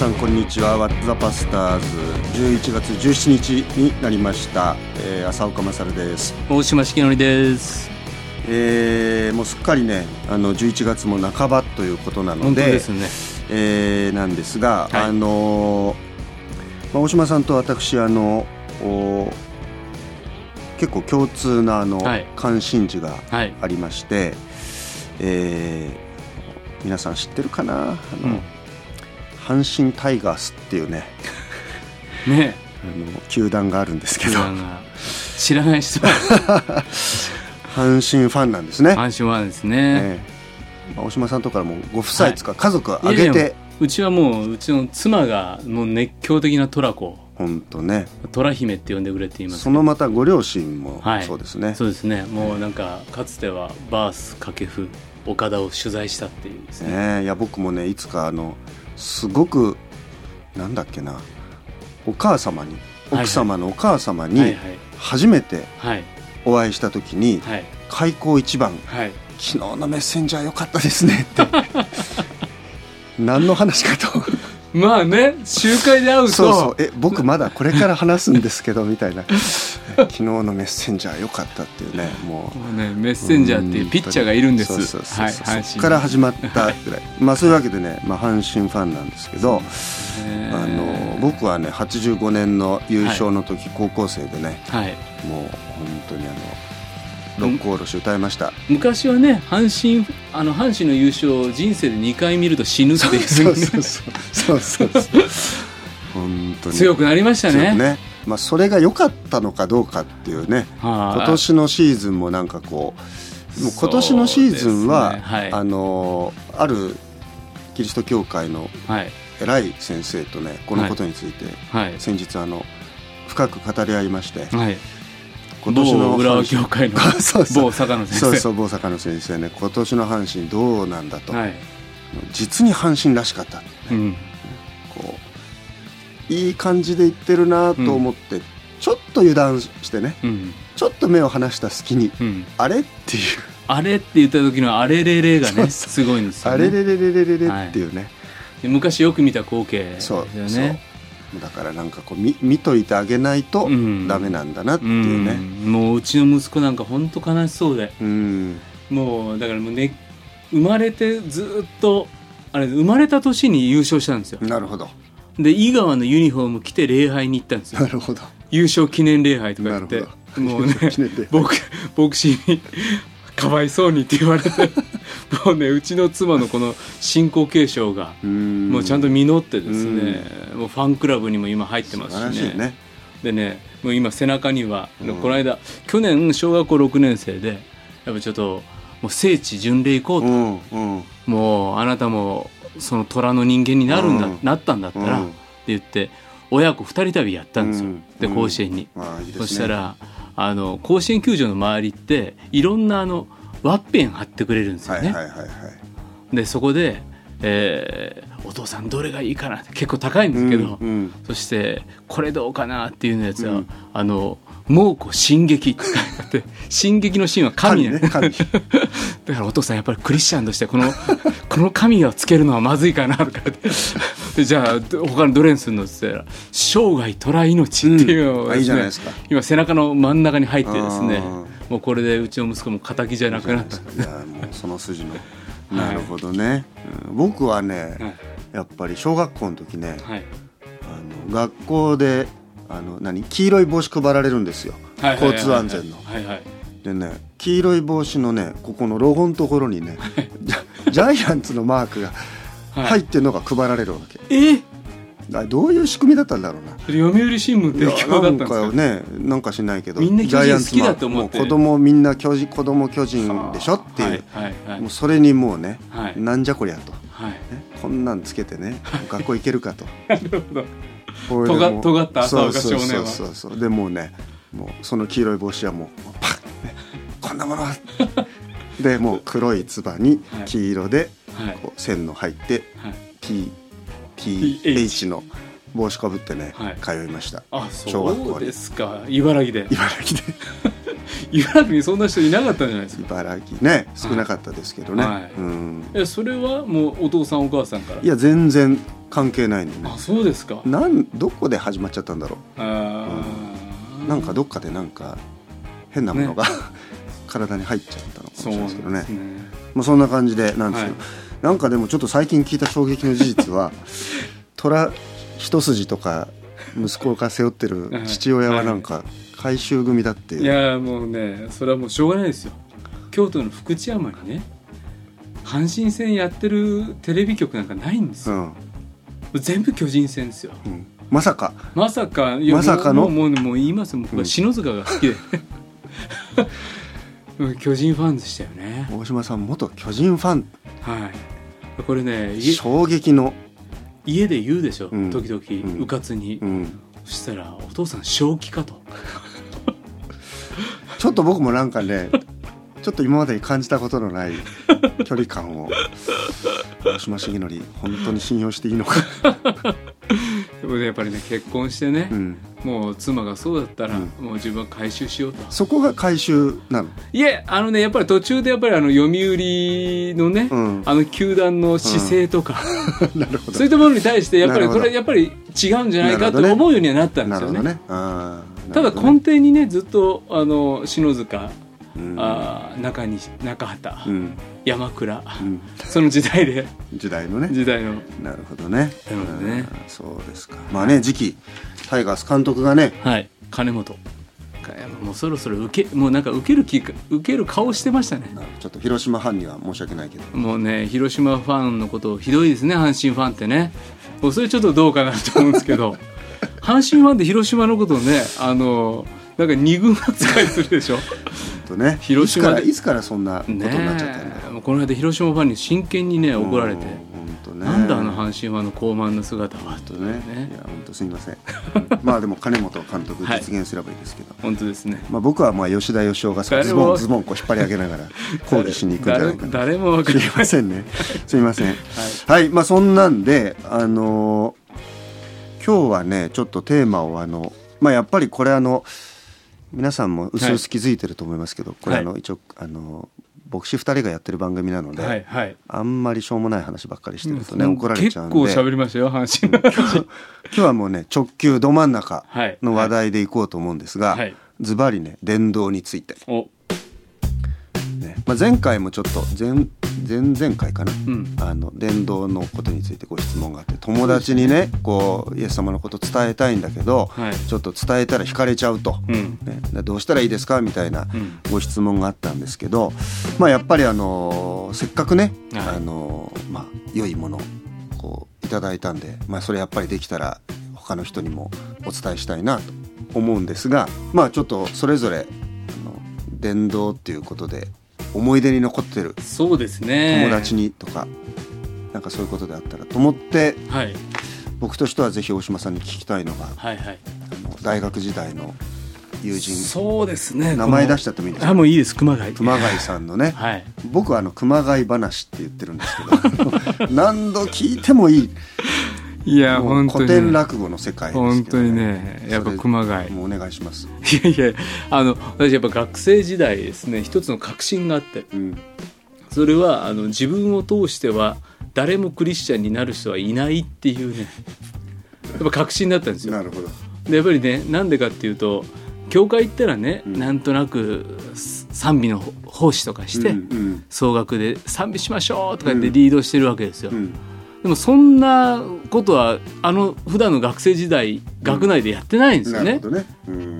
さんこんにちは。ワッツザパスターズ11月17日になりました、えー、浅岡勝です、大島重則です。えー、もうすっかりねあの11月も半ばということなのでですね。えーなんですが、はい。あのーまあ、大島さんと私あのお結構共通なあの、はい。関心事がはい。ありまして、えー皆さん知ってるかな？あの、うん阪神タイガースっていうね ね。あの球団があるんですけど。知らない人は。阪神ファンなんですね。阪神はですね、ええまあ、大島さんとかもご夫妻つか、家族挙げて。やうちはもううちの妻がもう熱狂的なトラ子本当ね。トラ姫って呼んでくれています。そのまたご両親もはい。そうですね、そうですね。もうなんかかつてはバース掛布岡田を取材したっていうですね。ねえ。いや僕もねいつかあのすごくなんだっけなお母様にはい奥様のお母様に初めてはい。お会いした時にはい。開口一番はい「昨日のメッセンジャー良かったですね」って。何の話かとまあね集会で会うと。そうそう。え僕まだこれから話すんですけどみたいな。昨日のメッセンジャー良かったっていうねもう。ねメッセンジャーっていうピッチャーがいるんです。そうそうそうそう。はいから始まったぐらい、まあそういうわけでね、まあ、阪神ファンなんですけど、ねあの僕はね85年の優勝の時、高校生でねはい。もう本当にあの六甲おろし歌いました、昔はね阪神あの阪神の優勝を人生で2回見ると死ぬっていう。そうそうそうそう。そうそう本当に。強くなりましたね。ね。まあ、それが良かったのかどうかっていうね。はい今年のシーズンもなんかこうもう今年のシーズンは、ね。はい。あのあるキリスト教会のはい。偉い先生とねこのことについてはい。先日あの深く語り合いましてはい今年の某浦和協会の そうそう。某坂野先生。そうそう大阪の先生ね。今年の阪神どうなんだと、はい実に阪神らしかったうん。こういい感じで言ってるなと思って、ちょっと油断してね。うん。ちょっと目を離した隙にうん。あれっていう。あれって言った時のあれれれがねすごいんですよあねれれれれれれれっていうね、昔よく見た光景ですそう。よねだからなんかこう見見といてあげないとうん。ダメなんだなってういうね。ん。もううちの息子なんか本当悲しそうで。うん。もうだからもうね生まれてずっとあれ生まれた年に優勝したんですよ。なるほど。で井川のユニフォーム着て礼拝に行ったんですよ。なるほど。優勝記念礼拝とか言ってなるほど。もうね記念礼拝。僕牧師にかわいそうにって言われてもうねうちの妻のこの信仰継承がうん。もうちゃんと実ってですね、もうファンクラブにも今入ってますしねね。でねもう今背中には、うんこの間去年小学校6年生でやっぱちょっともう聖地巡礼行こうと、うんうん。もうあなたもその虎の人間になるんだ、うん。なったんだったら、うん。って言って親子二人旅やったんですよ、うん。でうん。甲子園に、まあいいね。そしたらあの甲子園球場の周りっていろんなあのワッペン貼ってくれるんですよね、はいはいはいはい。でそこで、えーお父さんどれがいいかなって結構高いんですけど、うんうん。そしてこれどうかなっていうやつは、うん。あの猛虎進撃って書いてあって進撃の進は神ね。だからお父さんやっぱりクリスチャンとしてこの この神をつけるのはまずいかなとかって。でじゃあ他のどれにするのって言ったら「生涯虎命」っていうのをうん。あいいじゃないですか。今背中の真ん中に入ってですねあもうこれでうちの息子も敵じゃなくなった。いやもうその筋の。なるほどね、うん僕はね、はい。やっぱり小学校の時ねはい。あの学校であの何黄色い帽子配られるんですよ。はいはいはい交通安全の。はいはい。でね黄色い帽子のねここのロゴのところにねジャイアンツのマークがはい。入ってるのが配られるわけ、え？あどういう仕組みだったんだろうな。読売新聞いや提供だったんですか？かねなんかしないけどみんな巨人ジャイアンツ好きだと思って子供みんな巨人子供巨人でしょっていう、はいはいはいもうそれにもうね、はい。なんじゃこりゃと、はい。ね、こんなんつけてね学校行けるかと。なるほど。これでもう尖った浅岡少年は。そうそうそうそう。でもうねもうその黄色い帽子はもうパッ、ね、こんなものは。でもう黒いつばにはい。黄色ではい。こう線の入ってはい。T TH の帽子かぶってね、はい。通いました。あそうですか。茨城で。茨城で。茨城にそんな人いなかったんじゃないですか？茨城ね少なかったですけどね、はい。うん。えそれはもうお父さんお母さんから？いや全然関係ないのねあそうですか。なんどこで始まっちゃったんだろあうなんかどっかでなんか変なものが、体に入っちゃったのかもしそうれなないんですけどね。ね。まあ、そんな感じでなんですけど、はいなんかでもちょっと最近聞いた衝撃の事実は 虎一筋とか息子が背負ってる父親はなんか回収組だっていう、いやもうねそれはもうしょうがないですよ。京都の福知山にね阪神戦やってるテレビ局なんかないんですよ、うん。全部巨人戦ですよ。うん、まさか。まさかまさかの？もうもう言いますよ。僕は篠塚が好きで、うん巨人ファンでしたよね。大島さん元巨人ファン。はいこれね家衝撃の、家で言うでしょ、うん。時々、うん。うかつに、うん、そしたら「お父さん正気か?」と。ちょっと僕もなんかねちょっと今までに感じたことのない 距離感を大島重則本当に信用していいのか、でもねやっぱりね結婚してねう、ん、もう妻がそうだったら、うもう自分は回収しようと。そこが回収なの、いえあのねやっぱり途中でやっぱりあの読売のね、うん、あの球団の姿勢とか、なるほど。そういったものに対してやっぱりこれやっぱり違うんじゃないかと思うようにはなったんですよね。ね。あーただ根底にねずっとあの篠塚、うんあー中西中畑、うん。山倉うん、その時代で。時代のね。時代の。なるほどね。なるほどね。うんそうですか。まあね次期タイガース監督がね。はい。金本。もうそろそろ受けもうなんか受ける気か受ける顔してましたね。ちょっと広島ファンには申し訳ないけど。もうね広島ファンのことひどいですね阪神ファンってね。もうそれちょっとどうかなと思うんですけど。阪神ファンって広島のことをねあのなんか二軍扱いするでしょとね広島でいつからいつからそんなことになっちゃったんだよ、ねえもうこの間広島ファンに真剣にね怒られて。本当ね。なんだあの阪神ファンの高慢な姿は？と本当ね。ね。いや本当すみません。まあでも金本監督はい。実現すればいいですけど、本当ですね。まあ僕はまあ吉田義雄がズボンズボンこう引っ張り上げながら抗議しに行くんじゃないかな。誰誰も分かすりませんね。すみません はい。はい、まあそんなんであのー今日はねちょっとテーマをあのまあやっぱりこれあの皆さんも薄々気づいてると思いますけど、これあの、一応あの牧師2人がやってる番組なので、はいはい。あんまりしょうもない話ばっかりしてるとね、うん。怒られちゃうんで。結構喋りましたよ阪神。の今日はもうね直球ど真ん中はい。の話題でいこうと思うんですが、はい。ズバリね電動について、おね。まあ、前回もちょっと前前々回かな、うん。あの電動のことについてご質問があって友達にねこうイエス様のこと伝えたいんだけど、はい。ちょっと伝えたら惹かれちゃうと、うん。ね、でどうしたらいいですか？みたいなうん。ご質問があったんですけど、まあ、やっぱりあのせっかくね、はい。あのまあ、良いものをこういただいたんで、まあ、それやっぱりできたら他の人にもお伝えしたいなと思うんですがまあちょっとそれぞれあの電動っていうことで思い出に残ってる。そうですね。友達にとか、なんかそういうことであったらと思ってはい。僕としてはぜひ大島さんに聞きたいのがはいはい。あの大学時代の友人。そうですね。名前出しちちゃってもいいですか？あもういいです。熊谷。熊谷さんのね。はい。僕はあの熊谷話って言ってるんですけど何度聞いてもいいいや本当に古典落語の世界ですけど、本当にねやっぱ熊谷。もうお願いします、いやいやあの私やっぱ学生時代ですね一つの確信があって。うん、それはあの自分を通しては誰もクリスチャンになる人はいないっていうね。やっぱ確信だったんですよ。なるほど。でやっぱりねなんでかっていうと教会行ったらね、うん。なんとなく賛美の奉仕とかして、うんうん。総額で賛美しましょうとかってリードしてるわけですよ、うんでもそんなことはあの普段の学生時代学内でやってないんですよね、うん、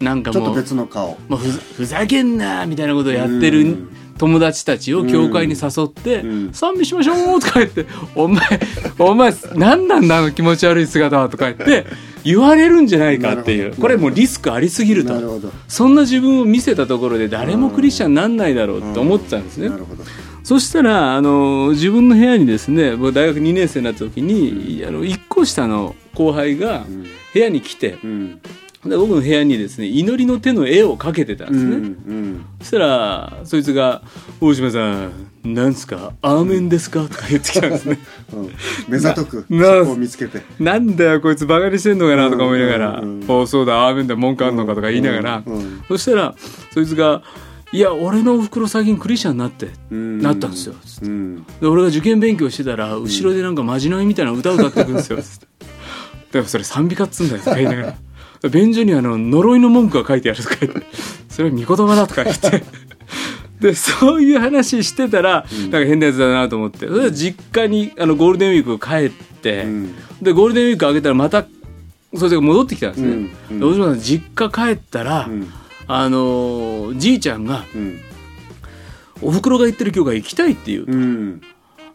なんかちょっともう別の顔。まあ、ふざけんなみたいなことをやってるうん。友達たちを教会に誘ってうん「賛美しましょう」とか言って「お前 お前何なんだあの気持ち悪い姿は」とか言って言われるんじゃないかっていう。これもうリスクありすぎると。なるほど。そんな自分を見せたところで誰もクリスチャンになんないだろうって思ってたんですね。な。るほどそしたらあの自分の部屋にですね僕大学2年生になった時にあの1個下の後輩がうん。部屋に来てうん。で僕の部屋にですね祈りの手の絵を描けてたんですね。うんそしたらそいつが「大島さんなんすか？アーメンですか?」とか言ってきたんですね。うん。うん目ざとくなそこを見つけて。なんだよこいつバカにしてんのかな？とか思いながら。うんうん。うん「おそうだアーメンだ文句あんのか」とか言いながら。うんうん。そしたらそいつが「いや俺のおふくろ最近クリスチャンになってうん。なったんですよ。うん。で俺が受験勉強してたら後ろでなんかまじないみたいな歌歌ってくるんですよ。つってだからそれ賛美歌っつうんだよとか言いながら。便所にあの呪いの文句が書いてあるとか言って。それは御言葉だとか言って。でそういう話してたらなんか変なやつだなと思って。それで実家にあのゴールデンウィーク帰って、うん。でゴールデンウィーク明けたらまたそれが戻ってきたんですね、うん。うん。で大島さん実家帰ったら、うんあのーじいちゃんがうん。おふくろが行ってる教会行きたいっていううん。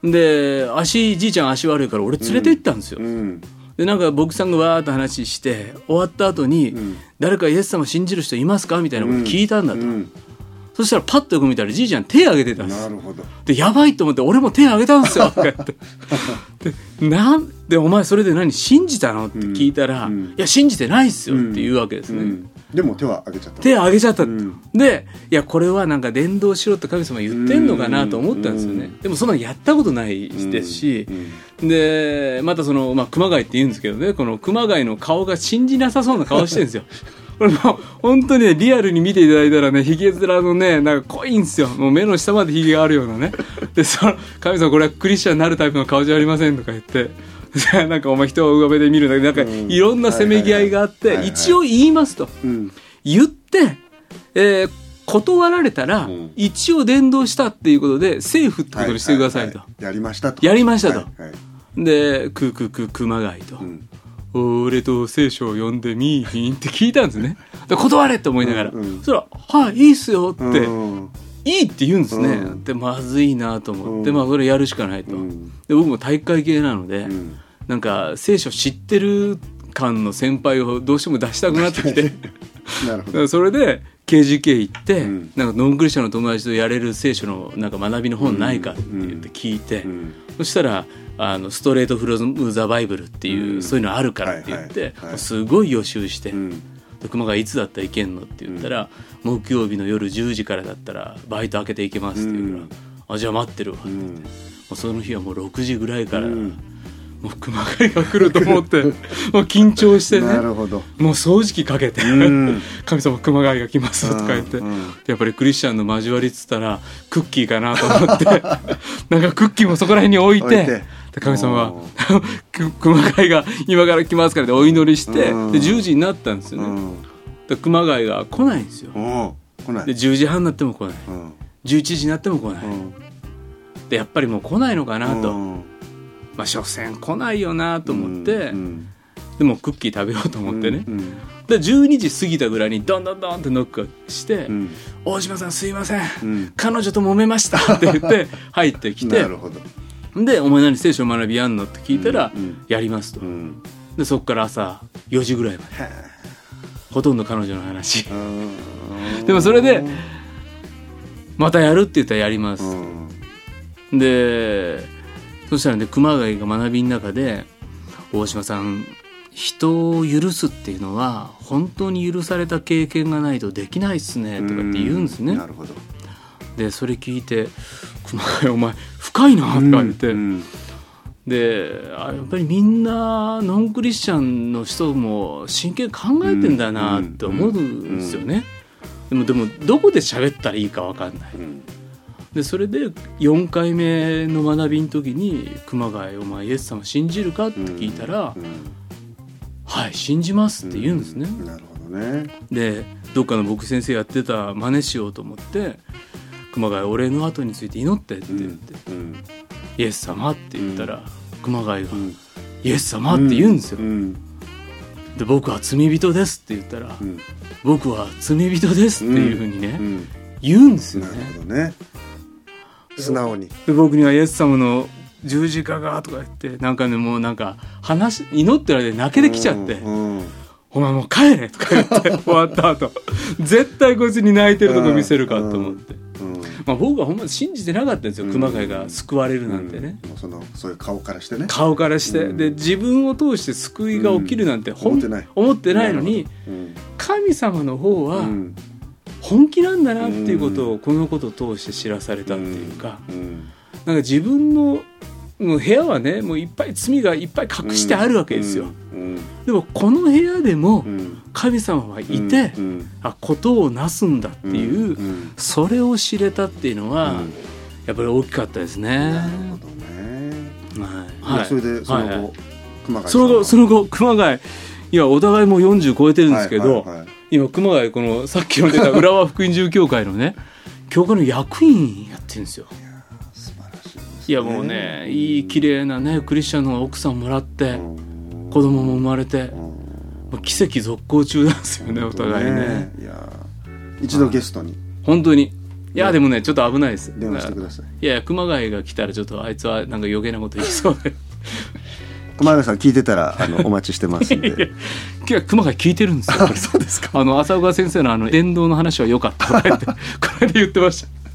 で足じいちゃん足悪いから俺連れて行ったんですよ、うん。でなんか僕さんがわーっと話して終わった後に、ん。誰かイエス様信じる人いますかみたいなこと聞いたんだと、うん。そしたらパッとよく見たらじいちゃん手挙げてたんです。なるほど。でやばいと思って俺も手挙げたんですよとか言って。でなんでお前それで何信じたの？って聞いたら、うん。いや信じてないっすよって言うわけですね、うんでも手は挙げちゃった。手挙げちゃったうん。でいやこれはなんか伝道しろって神様言ってんのかなと思ったんですよね、うん。でもそんなのやったことないですし、でまたその、まあ、熊谷って言うんですけどね。この熊谷の顔が信じなさそうな顔してるんですよ。これもう本当にねリアルに見ていただいたらねひげ面のねなんか濃いんですよ。もう目の下までひげがあるようなね。でその神様これはクリスチャンになるタイプの顔じゃありませんとか言って なんかお前人を上辺で見るんだけどなんかうん。いろんなせめぎ合いがあって一応言いますと。うん。言って、えー断られたら、うん。一応伝道したっていうことでセーフってことにしてくださいと、やりましたと。やりましたと。はいはい。でクークークー熊谷と、うん。俺と聖書を読んでみいひんって聞いたんですね。で断れって思いながら、うんうん。そら「はいいいっすよ」って、うん。いいって言うんですね、うん。でまずいなと思って、うん。まあそれやるしかないと、うん。で僕も体育会系なので、うんなんか聖書知ってる感の先輩をどうしても出したくなってきて。なるほど。らそれで KGK 行って、うん。なんかノンクリスチャンの友達とやれる聖書のなんか学びの本ないかって言って聞いて、うん。そしたらあの「ストレート・フロム・ザ・バイブル」っていう、うん。そういうのあるからって言って、はいはいはいすごい予習して、熊谷いつだったら行けんのって言ったら、木曜日の夜10時からだったらバイト開けて行けますって言うから、うん。あじゃあ待ってるわ、もうん。うその日はもう6時ぐらいから、うんもう熊谷が来ると思って もう緊張してねなるほど。もう掃除機かけて、うん。神様熊谷が来ますとか言って、うんうん。やっぱりクリスチャンの交わりっつったらクッキーかなと思って なんかクッキーもそこら辺に置いて神様は熊谷が今から来ますからでお祈りして、うん。で10時になったんですよね、う熊谷が来ないんですよ。来ない。で10時半になっても来ない。うん。11時になっても来ない、うん。でやっぱりもう来ないのかなと、うんまあ所詮来ないよなと思って、うんでもクッキー食べようと思ってね、うんで12時過ぎたぐらいにドンドンドンってノックして「うん大島さんすいません、うん。彼女と揉めました」って言って 入ってきてなるほど。で「お前何聖書学びやんの?」って聞いたらうんうん「やります」と。うん。でそこから朝4時ぐらいまでへほとんど彼女の話。でもそれでまたやるって言ったらやります。うん。でそしたらね熊谷が学びの中で「大島さん人を許すっていうのは本当に許された経験がないとできないっすね」とかって言うんですね。なるほど。でそれ聞いて「熊谷お前深いな」とか言って、うんであやっぱりみんなノンクリスチャンの人も真剣に考えてんだなって思うんですよね、でもでもどこで喋ったらいいか分かんない。うんでそれで4回目の学びの時に「熊谷お前イエス様信じるか?」って聞いたら「うんはい信じます」って言うんですね、なるほどね。でどっかの僕先生やってた真似しようと思って「熊谷俺の後について祈って」って言ってうん「イエス様」って言ったら、熊谷がうん「イエス様」って言うんですよ、うんで僕は罪人ですって言ったら、うん。僕は罪人ですっていうふうにね、うん言うんですよなるねほどね素直に。で僕にはイエス様の十字架がとか言ってなんかねもうなんか話祈ってる間に泣けてきちゃってうんうん「お前もう帰れ」とか言って 終わった後。絶対こいつに泣いてるとこ見せるかと思って、うんまあ、僕はほんま信じてなかったんですよ熊谷が救われるなんてね、うん。そのそういう顔からしてね。顔からして、うん。で自分を通して救いが起きるなんてほん思ってない。思ってないのにうん。神様の方はうん本気なんだなっていうことをこのことを通して知らされたっていうか、うんなんか自分のもう部屋はねもういっぱい罪がいっぱい隠してあるわけですよ、うんでもこの部屋でもうん神様はいて、あことをなすんだっていう、それを知れたっていうのは、うんやっぱり大きかったですね。なるほどね。はい。い。やそれでその後、はいはい熊谷さその後その後熊谷。いやお互いもう40超えてるんですけど、はいはいはい今熊谷このさっきの出た浦和福音住教会のね教会の役員やってるんですよ。いですねもうねいい綺麗なねクリスチャンの奥さんもらってうん子供も生まれて奇跡続行中なんですよねお互いね。いや一度ゲストに本当にいやでもねちょっと危ないです。電話してください。いや熊谷が来たらちょっとあいつはなんか余計なこと言いそうで 熊谷さん聞いてたらあのお待ちしてますんで。今日は熊谷聞いてるんですよ。そうですか。あの浅岡先生のあの伝道の話は良かったとか言って これで言ってました。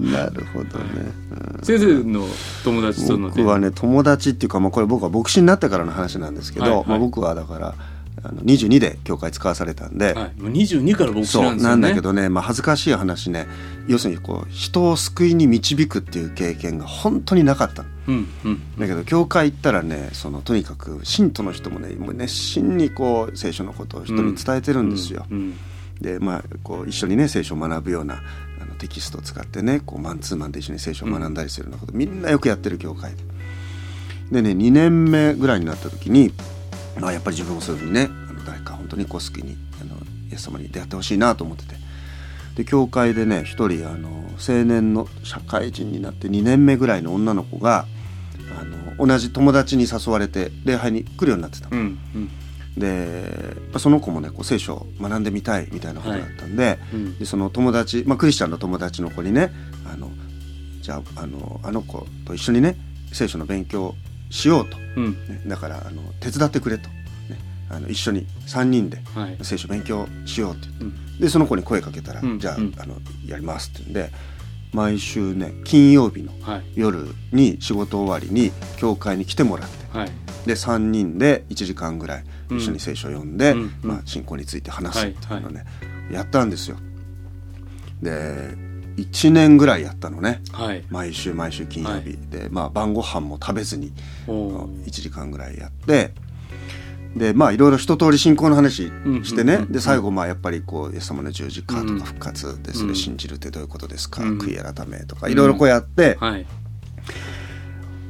なるほどね。うん先生の友達との僕はね友達っていうか、まあ、これ僕は牧師になってからの話なんですけど、はいはいまあ、僕はだからあの22で教会使わされたんで、はい、もう22から牧師そうんなですよね。なんだけどね、まあ、恥ずかしい話ね。要するにこう人を救いに導くっていう経験が本当になかった。のうんうん。だけど教会行ったらねそのとにかく信徒の人もねもう熱心にこう聖書のことを人に伝えてるんですよ。うんうんでまあこう一緒にね聖書を学ぶようなあのテキストを使ってねこうマンツーマンで一緒に聖書を学んだりするようなこと、みんなよくやってる教会で。でね2年目ぐらいになった時に、まあ、やっぱり自分もそういうふうにねあの誰か本当にこう救いにあのイエス様に出会ってほしいなと思ってて。で教会でね一人あの青年の社会人になって2年目ぐらいの女の子があの同じ友達に誘われて礼拝に来るようになってたの。うんうん。でその子もねこう聖書を学んでみたいみたいなことだったんで,、うんでその友達、まあ、クリスチャンの友達の子にねあのじゃああのあの子と一緒にね聖書の勉強しようと、うん。ね、だからあの手伝ってくれと、ね、あの一緒に3人ではい。聖書勉強しようって。言って、うん。でその子に声かけたら、うん。じゃあ,、うん。あのやりますって言うんで毎週ね金曜日のはい。夜に仕事終わりに教会に来てもらって。はい。で3人で1時間ぐらい一緒に聖書を読んで、うん。うん。まあ、信仰について話すっていうのをね、やったんですよ。で1年ぐらいやったのね。はい。毎週毎週金曜日、はで、まあ、晩ご飯も食べずにおー。1時間ぐらいやって。でまあいろいろ一通り信仰の話してね、で最後まあやっぱりこうイエス様の十字架とうんか復活でそれ信じるってどういうことですか、うん。悔い改めとかいろいろこうやって、はい。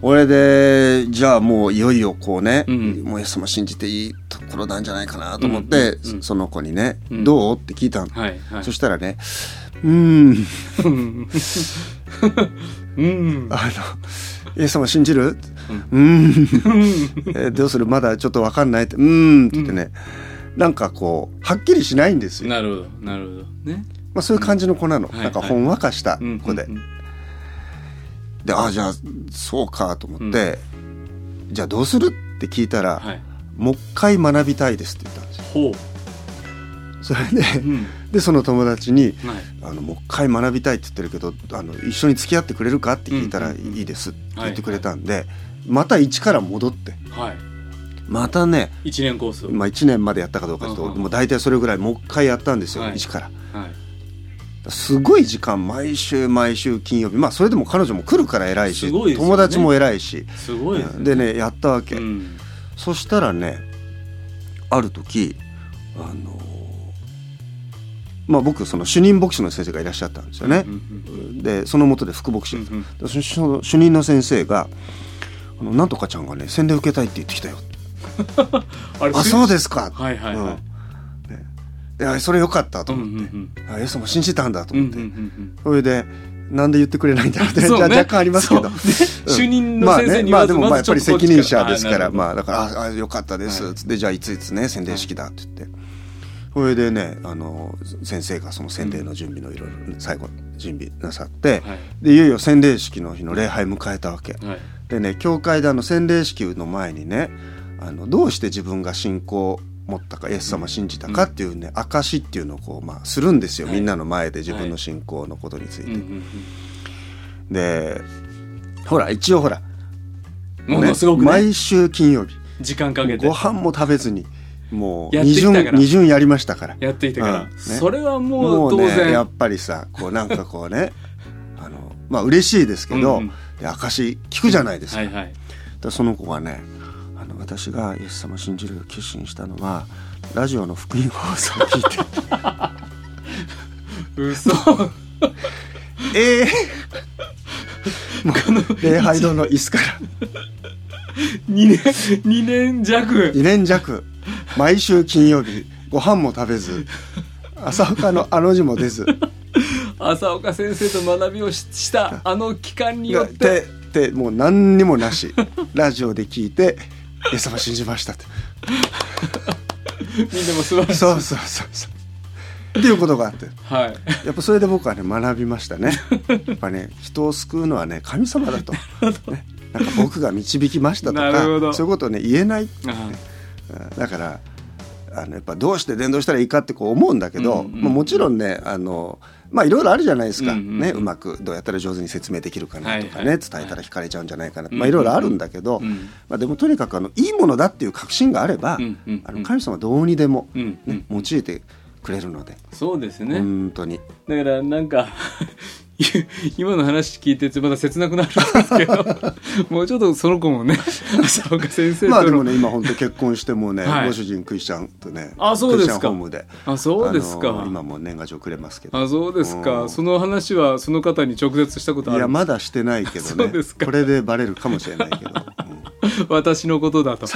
俺でじゃあもういよいよこうね、うん。もうイエス様信じていいところなんじゃないかなと思って、その子にね「うん。どう?」って聞いたの、そしたらね「うーん。うん。あのイエス様信じる?」うーん。えどうする？まだちょっと分かんない」って「うーん」って言ってね、なんかこうはっきりしないんですよ、なるほど。なるほど。ね。まあ、そういう感じの子なの、はいなんかほんわかしたうん子で、うんうん。で。ああじゃあそうかと思って、じゃあどうする？って聞いたら、はい。もう一回学びたいですって言ったんですよ。ほそれで、ううんでその友達にはい。あのもう一回学びたいって言ってるけどあの一緒に付き合ってくれるか？って聞いたらいいですって言ってくれたんで、また一から戻って。はい。またね、一年コースを。まあ、1年までやったかどうかちょっと、もう大体それぐらいもう一回やったんですよ、はい。一から。はい。すごい時間毎週毎週金曜日まあそれでも彼女も来るから偉いしね。友達も偉いし。すごいですね。でねやったわけ、うん。そしたらねある時あのまあ僕その主任牧師の先生がいらっしゃったんですよね。う、んでその下で副牧師でそその主任の先生が「あのなんとかちゃんがね洗礼受けたいって言ってきたよ」あそうですか」はいはいはい。うん。ねいやそれよかったとうんう思って、んうん。あイエス様信じたんだとうんう思って、んうん。それでなんで言ってくれないんだろうって、ねじゃあ若干ありますけど。ね。主任のまあね、先生にまあでもまあまやっぱり責任者ですから、まあだから、ああ、よかったです、はい。つって、じゃあいついつね、洗礼式だって言って。それでね、あの、先生がその洗礼の準備のいろいろ、最後、準備なさって、はい。で、いよいよ洗礼式の日の礼拝迎えたわけ。はい。でね、教会であの洗礼式の前にね、あの、どうして自分が信仰を持ったか、イエス様信じたかっていうね、証っていうのをこう、まあ、するんですよ。はい。みんなの前で自分の信仰のことについて。うんうんでほら一応ほら、うんものすごくね。毎週金曜日。時間かけて。ご飯も食べずにもう二巡二巡やりましたから。やっていたから。うん。ね。それはももうう当然。ねやっぱりさこうなんかこうね あのまあ嬉しいですけど、うん証聞くじゃないですか,、はいはい。でその子がねあの私がイエス様信じる決心したのはラジオの福音放送を聞いて。嘘。ええもう礼拝堂の椅子から。2年2年弱。2年弱毎週金曜日ご飯も食べず朝岡のあの字も出ず。浅岡先生と学びをししたあの期間によって。ででもう何にもなしラジオで聞いて「イエス様信じました」ってみんなも素晴らしい。そうそうそうそう。っていうことがあって。はい。やっぱそれで僕はね学びましたね。やっぱね人を救うのはね神様だと、ね、なんか僕が導きましたとかそういうことをね言えないあうんだからあのやっぱどうして伝道したらいいかってこう思うんだけど、うんうんうんまあ、もちろんねあのまあいろいろあるじゃないですか、うんうんうんね、うまくどうやったら上手に説明できるかなとかね、はいはい伝えたら惹かれちゃうんじゃないかな、うんまあいろいろあるんだけど、うんまあ、でもとにかくあのいいものだっていう確信があれば、うんうんうんあの神様はどうにでも、うんうんね用いてくれるので、そうですね、本当に。だからなんか 今の話聞いてまた切なくなるんですけど もうちょっとその子もね 浅岡先生との、まあでもね今本当結婚してもね、はい。ご主人クリスチャンとねあそうですか。あそうですか。今も年賀状くれますけど。あそうですか、うん。その話はその方に直接したことあるいやまだしてないけどそうねですか。これでバレるかもしれないけど、うん。私のことだと。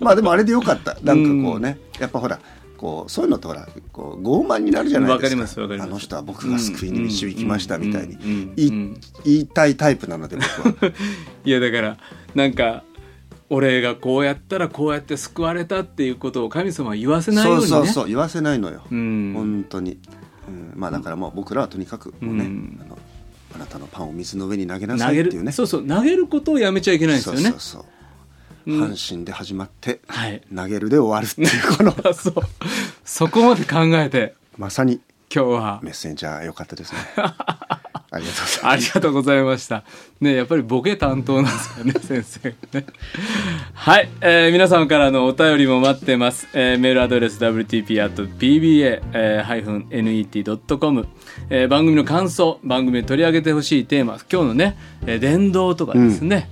まあでもあれでよかった。なんかこうね、やっぱほらこうそういうのってほらこう傲慢になるじゃないですか。わかりますわかります。あの人は僕が救いに導きましたみたいに。言いたいタイプなので僕は。いやだからなんか俺がこうやったらこうやって救われたっていうことを神様は言わせないようにね。そうそうそう言わせないのよ、うん。本当に、うん、まあだからもう僕らはとにかくもうね、うん。あのあなたのパンを水の上に投げなさいっていうね。るそうそう投げることをやめちゃいけないんですよね。そうそうそう。うん阪神で始まって、はい投げるで終わるっていうこの。あ そう。そこまで考えて。まさに。今日は。メッセンジャー良かったですね。ありがとうございます。ありがとうございました。ね、やっぱりボケ担当なんですかね、先生ね。はい、えー皆様からのお便りも待ってます。えーメールアドレス wtp.pba-net.com、えー番組の感想、番組で取り上げてほしいテーマ、今日のね、えー伝道とかですね、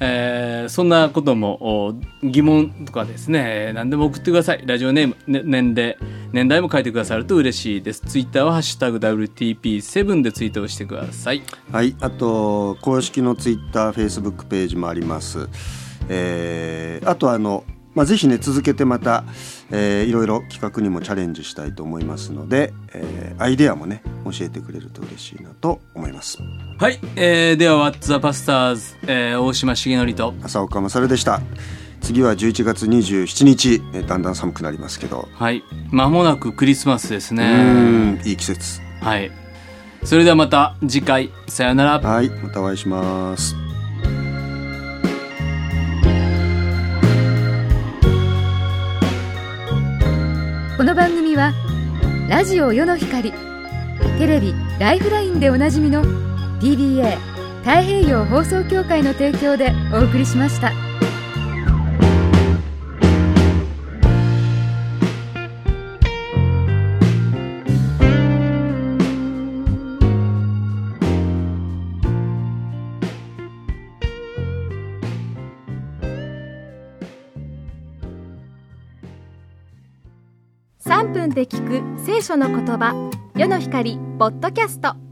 えーそんなことも疑問とかですね、何でも送ってください。ラジオネーム、ね年齢、年代も書いてくださると嬉しいです。ツイッターはハッシュタグ WTP7 でツイートをしてください。はい、あと公式のツイッター、フェイスブックページもあります。えーあとあの、まあ、ぜひね続けてまた、えーいろいろ企画にもチャレンジしたいと思いますので、えーアイデアもね教えてくれると嬉しいなと思います。はい、えー、では「What's the Pastors、えー大島重則と浅岡勝でした。次は11月27日、えーだんだん寒くなりますけど、はい間もなくクリスマスですうねいい季節。はいそれではまた次回さよならはい、またお会いします。この番組はラジオ世の光テレビ「ライフライン」でおなじみの PBA 太平洋放送協会の提供でお送りしました。で聞く聖書の言葉世の光ポッドキャスト。